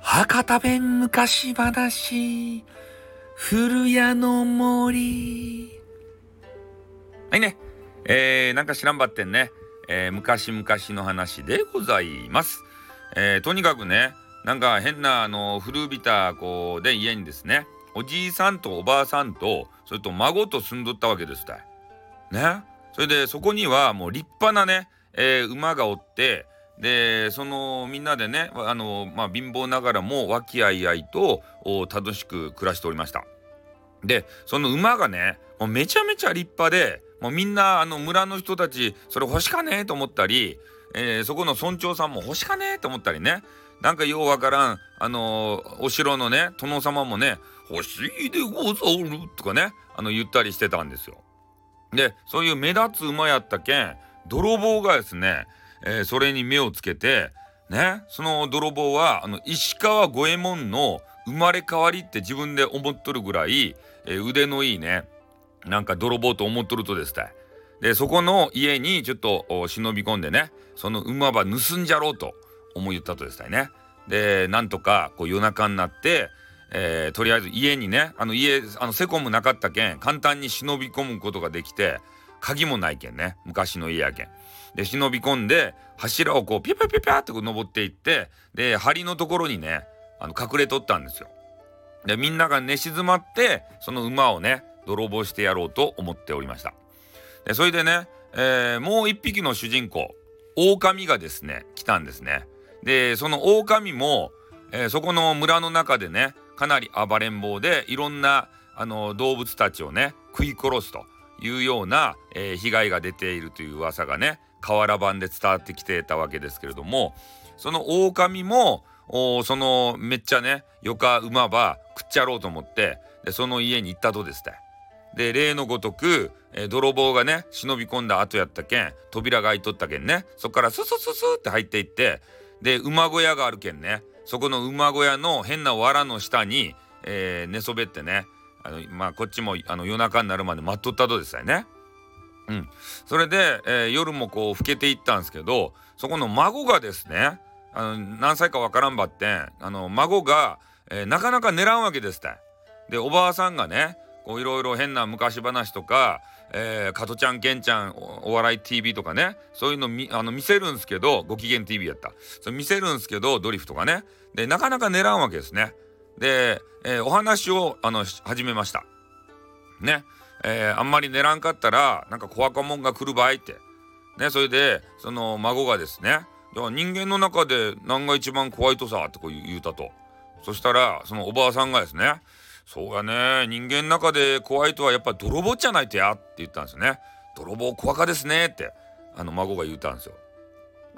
博多弁昔話、古谷の森。はいね。えー、なんか知らんばってんね。えー、昔々の話でございます。えー、とにかくね、なんか変なあの古びた子で家にですね、おじいさんとおばあさんと、それと孫と住んどったわけですた。ね。それでそこにはもう立派なね、えー、馬がおって、でそのみんなでねあの、まあ、貧乏ながらも和気あいあいと楽しく暮らしておりましたでその馬がねもうめちゃめちゃ立派でもうみんなあの村の人たちそれ欲しかねえと思ったり、えー、そこの村長さんも欲しかねえと思ったりねなんかようわからんあのー、お城のね殿様もね欲しいでござるとかねあの言ったりしてたんですよ。でそういう目立つ馬やったけん泥棒がですねえー、それに目をつけてねその泥棒はあの石川五右衛門の生まれ変わりって自分で思っとるぐらい、えー、腕のいいねなんか泥棒と思っとるとですね。でそこの家にちょっと忍び込んでねその馬場盗んじゃろうと思い言ったとですね。でなんとかこう夜中になって、えー、とりあえず家にねあの家あのセコムなかったけん簡単に忍び込むことができて鍵もないけんね昔の家やけん。で忍び込んで柱をこうピャピャピャピャって登っていってで梁のところにねあの隠れとったんですよ。でみんなが寝静まってその馬をね泥棒してやろうと思っておりました。でそれでね、えー、もう一匹の主人公狼がですね来たんですね。でその狼も、えー、そこの村の中でねかなり暴れん坊でいろんなあの動物たちをね食い殺すというような、えー、被害が出ているという噂がね瓦版で伝わってきてたわけですけれどもその狼もそのめっちゃねよか馬ば食っちゃろうと思ってでその家に行ったとですね。で例のごとく、えー、泥棒がね忍び込んだ後やったけん扉が開いとったけんねそっからススススって入っていってで馬小屋があるけんねそこの馬小屋の変な藁の下に、えー、寝そべってねあのまあこっちもあの夜中になるまで待っとったとですね。うん、それで、えー、夜もこう更けていったんですけどそこの孫がですねあの何歳かわからんばってんあの孫が、えー、なかなか寝らんわけですって。でおばあさんがねいろいろ変な昔話とか、えー、加トちゃんケンちゃんお笑い TV とかねそういうのみあの見せるんですけどご機嫌 TV やったそれ見せるんですけどドリフとかねでなかなか寝らんわけですね。で、えー、お話をあの始めました。ね。えー、あんまり寝らんかったらなんか怖かもんが来る場合ってねそれでその孫がですね人間の中で何が一番怖いとさってこう言うたとそしたらそのおばあさんがですねそうやね人間の中で怖いとはやっぱ泥棒じゃないとやって言ったんですよね泥棒怖かですねってあの孫が言ったんですよ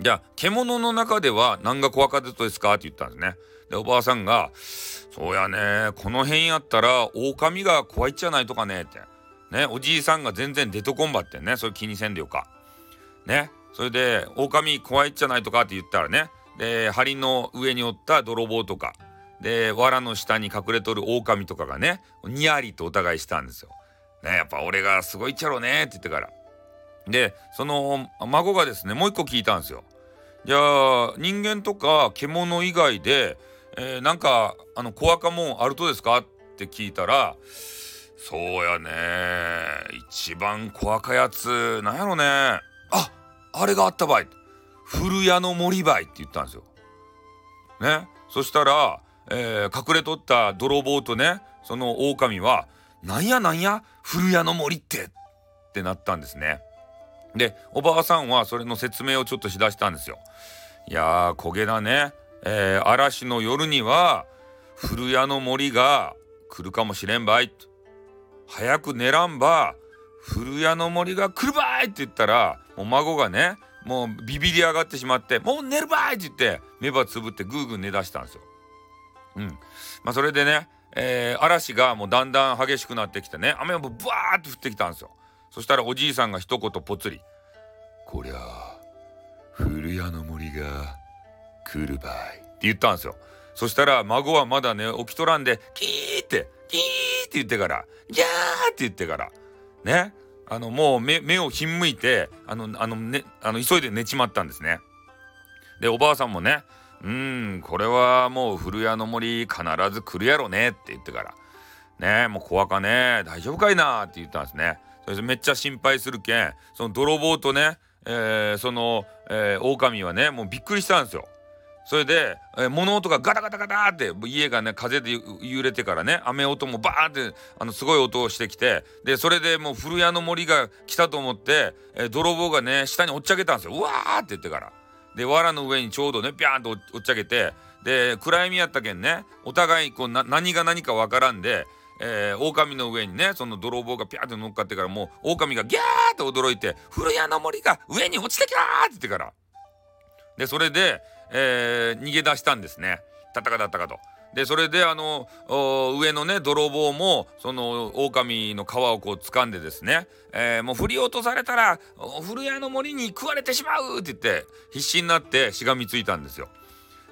じゃあ獣の中では何が怖かったですか？って言ったんですね。でおばあさんが「そうやねこの辺やったら狼が怖いっちゃないとかね」って。ねおじいさんが全然出とこんばってね。それ気にせんでよか。ねそれで狼怖いっちゃないとかって言ったらね。で梁の上におった泥棒とか。で藁の下に隠れとる狼とかがねにやりとお互いしたんですよ。ねやっぱ俺がすごいっちゃろうねって言ってから。でその孫がですねもう一個聞いたんですよ。じゃあ人間とか獣以外で、えー、なんかあの怖かもんあるとですか？って聞いたらそうやね。一番怖かやつなんやろね。ああれがあったばい。古谷の森ばいって言ったんですよ。ね。そしたら、えー、隠れとった泥棒とねその狼は「なんやなんや？古谷の森って」ってなったんですね。でおばあさんはそれの説明をちょっとしだしたんですよ。いやー焦げだね、えー、嵐の夜には古谷の森が来るかもしれんばい。早く寝らんば古谷の森が来るばいって言ったらもう孫がねもうビビり上がってしまってもう寝るばいって言って目ばつぶってぐーぐー寝だしたんですよ。うんまあ、それでね、えー、嵐がもうだんだん激しくなってきてね雨もブワーって降ってきたんですよ。そしたらおじいさんが一言ぽつり「こりゃ古谷の森が来るばい」って言ったんですよ。そしたら孫はまだね起きとらんでキーってキーって言ってから「ギャー!」って言ってからねあのもう目をひんむいてあのあの、ね、あの急いで寝ちまったんですね。でおばあさんもね「うんこれはもう古谷の森必ず来るやろね」って言ってから「ねもう怖かね大丈夫かいな」って言ったんですね。それめっちゃ心配するけんその泥棒とね、えー、その、えー、狼はねもうびっくりしたんですよ。それで、えー、物音がガタガタガタって家がね風で揺れてからね雨音もバーってあのすごい音をしてきてでそれでもう古谷の森が来たと思って、えー、泥棒がね下におっちゃけたんですようわーって言ってからで藁の上にちょうどねピャーンとおっちゃけてで暗闇やったけんねお互いこう何が何かわからんでえー、狼の上にねその泥棒がピャーって乗っかってからもう狼がギャーって驚いて「古谷の森が上に落ちてきた!」って言ってからでそれで、えー、逃げ出したんですねたったかだったかと。でそれであの上のね泥棒もその狼の皮をこう掴んでですね、えー、もう振り落とされたら古谷の森に食われてしまうって言って必死になってしがみついたんですよ。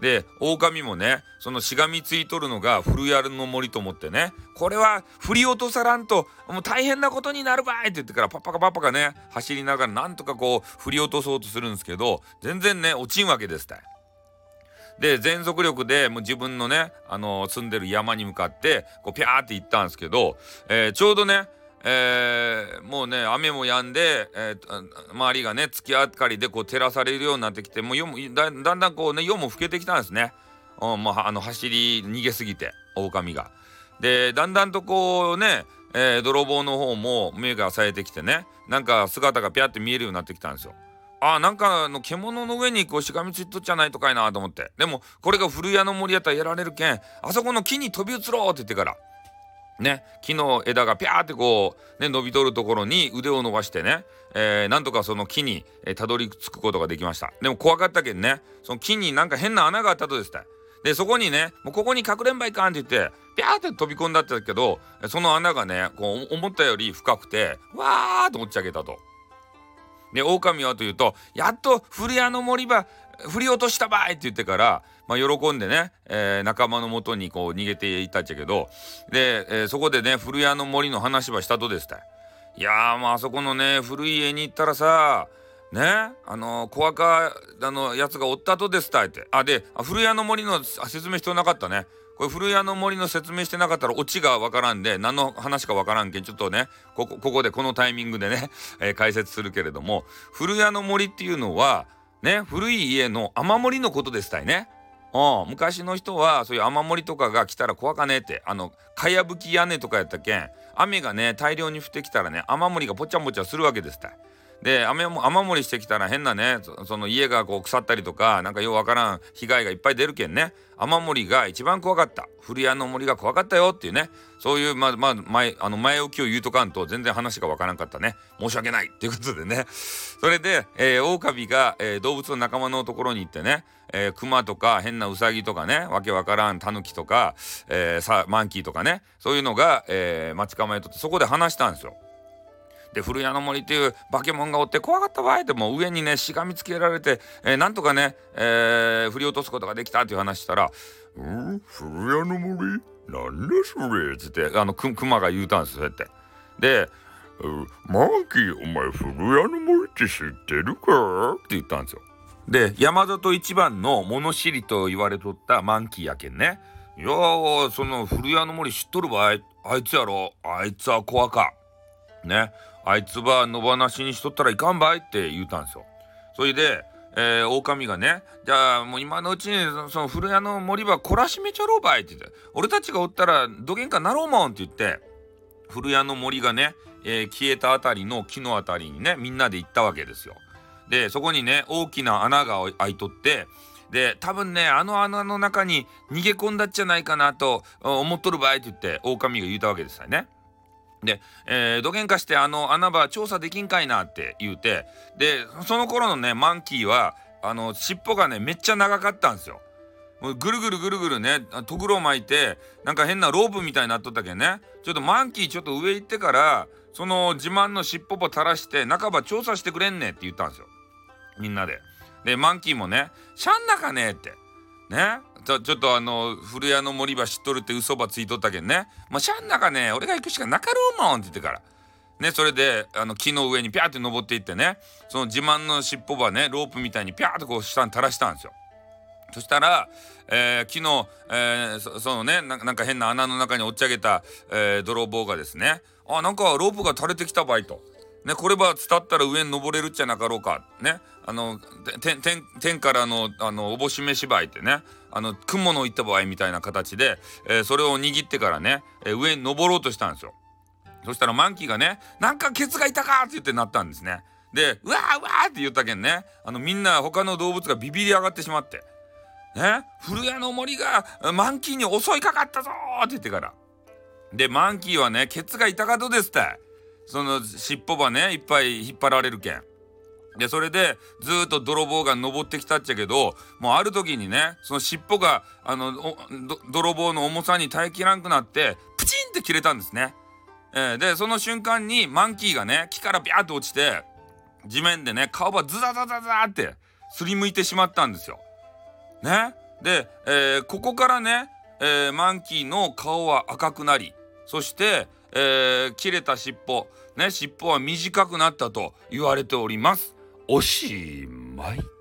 で狼もねそのしがみついとるのが古谷の森と思ってねこれは振り落とさらんともう大変なことになるばいって言ってからパッパカパッパカね走りながらなんとかこう振り落とそうとするんですけど全然ね落ちんわけですたい。で全速力でもう自分のね、あのー、住んでる山に向かってこうピャーって行ったんですけど、えー、ちょうどねえー、もうね雨も止んで、えー、周りがね月明かりでこう照らされるようになってきてもう夜もだんだんこうね夜も更けてきたんですね、うんまあ、あの走り逃げすぎて狼が。でだんだんとこうね、えー、泥棒の方も目が冴えてきてねなんか姿がピャって見えるようになってきたんですよ。あなんかの獣の上にこうしがみついとっちゃないとかいなと思ってでもこれが古谷の森やったらやられるけんあそこの木に飛び移ろうって言ってからね木の枝がピャーってこうね伸びとるところに腕を伸ばしてね、えー、なんとかその木にえたどり着くことができましたでも怖かったけんねその木になんか変な穴があったとですたでそこにねもうここに隠れんばいかんって言ってピャーって飛び込んだったけどその穴がねこう思ったより深くてわーっと持ち上げたと。で狼はというとやっと古谷の森場振り落としたばいって言ってから、まあ、喜んでね、えー、仲間のもとにこう逃げていったっちゃけどで、えー、そこでね古谷の森の話はしたとですたい。やまああそこのね古い家に行ったらさねあの小赤あのやつがおったとですたいってあで古谷の森の説明必要なかったねこれ古谷の森の説明してなかったらオチがわからんで何の話かわからんけんちょっとねここここでこのタイミングでね、えー、解説するけれども古谷の森っていうのはね古い家の雨漏りのことでしたいね。うん、昔の人はそういう雨漏りとかが来たら怖かねえってあのかやぶき屋根とかやったけん雨がね大量に降ってきたらね雨漏りがぽちゃぽちゃするわけですたい。で雨も雨漏りしてきたら変なねその家がこう腐ったりとかなんかようわからん被害がいっぱい出るけんね。雨漏りが一番怖かった。古谷の森が怖かったよっていうね。そういうまあまあ前あの前置きを言うとかんと全然話がわからんかったね。申し訳ないっていうことでね。それで、えー、狼が、えー、動物の仲間のところに行ってね、えー、熊とか変なウサギとかねわけわからんタヌキとか、えー、さマンキーとかねそういうのが、えー、待ち構えとってそこで話したんですよ。で古谷の森っていう化け物がおって怖かったわいってもう上にねしがみつけられて、えー、なんとかね、えー、振り落とすことができたっていう話したら「うん？古谷の森？なんでそれ」っつってあのく熊が言うたんですそうやって。で「マンキーお前古谷の森って知ってるか?」って言ったんですよ。で山里一番の物知りと言われとったマンキーやけんね。いやその古谷の森知っとるばいあいつやろあいつは怖か。ねあいつは野放しにしとったらいかんばいって言うたんですよ。それで、えー、狼がね、じゃあもう今のうちにその古谷の森は懲らしめちゃろうばいって言って、俺たちがおったらどげんかなろうもんって言って、古谷の森がね、えー、消えたあたりの木のあたりにね、みんなで行ったわけですよ。で、そこにね、大きな穴が開いとって、で、多分ね、あの穴の中に逃げ込んだっちゃないかなと思っとる場合って言って、狼が言うたわけですよね。で、えー、どげんかしてあの穴場調査できんかいなって言うてでその頃のねマンキーはあの尻尾がねめっちゃ長かったんですよ。もうぐるぐるぐるぐるねとぐろ巻いてなんか変なロープみたいになっとったけんねちょっとマンキーちょっと上行ってからその自慢の尻尾を垂らして半ば調査してくれんねって言ったんですよみんなで。でマンキーもね「しゃんなかね」ってねちょちょっとあの古谷の森場知っとるって嘘ばついとったけんねまあしゃん中ね俺が行くしかなかろうもんって言ってからね、それであの木の上にピャーって登っていってねその自慢の尻尾はねロープみたいにピャーってこう下に垂らしたんですよ。そしたら、えー、木の、えー、そそのねなんか変な穴の中に落ち上げた、えー、泥棒がですねあなんかロープが垂れてきた場合と。ね、これば伝ったら上に登れるっちゃなかろうか。ね。あの、天、天、からの、あの、おぼしめ芝居ってね、あの、雲の行った場合みたいな形で、えー、それを握ってからね、えー、上に登ろうとしたんですよ。そしたらマンキーがね、なんかケツがいたかって言ってなったんですね。で、うわーうわーって言ったけんね、あの、みんな他の動物がビビり上がってしまって、ね、古谷の森がマンキーに襲いかかったぞって言ってから。で、マンキーはね、ケツが痛かとですって。その尻尾ばね、いっぱい引っ張られるけん。で、それで、ずっと泥棒が登ってきたっちゃけど、もうある時にね、その尻尾が、あの、泥棒の重さに耐えきらんくなって、プチンって切れたんですね。えー、でその瞬間にマンキーがね木からビャーって落ちて地面でね顔がズザザザザってすりむいてしまったんですよ。ね？で、えー、ここからね、えー、マンキーの顔は赤くなりそして、えー、切れた尻尾ね尻尾は短くなったと言われております。おしまい。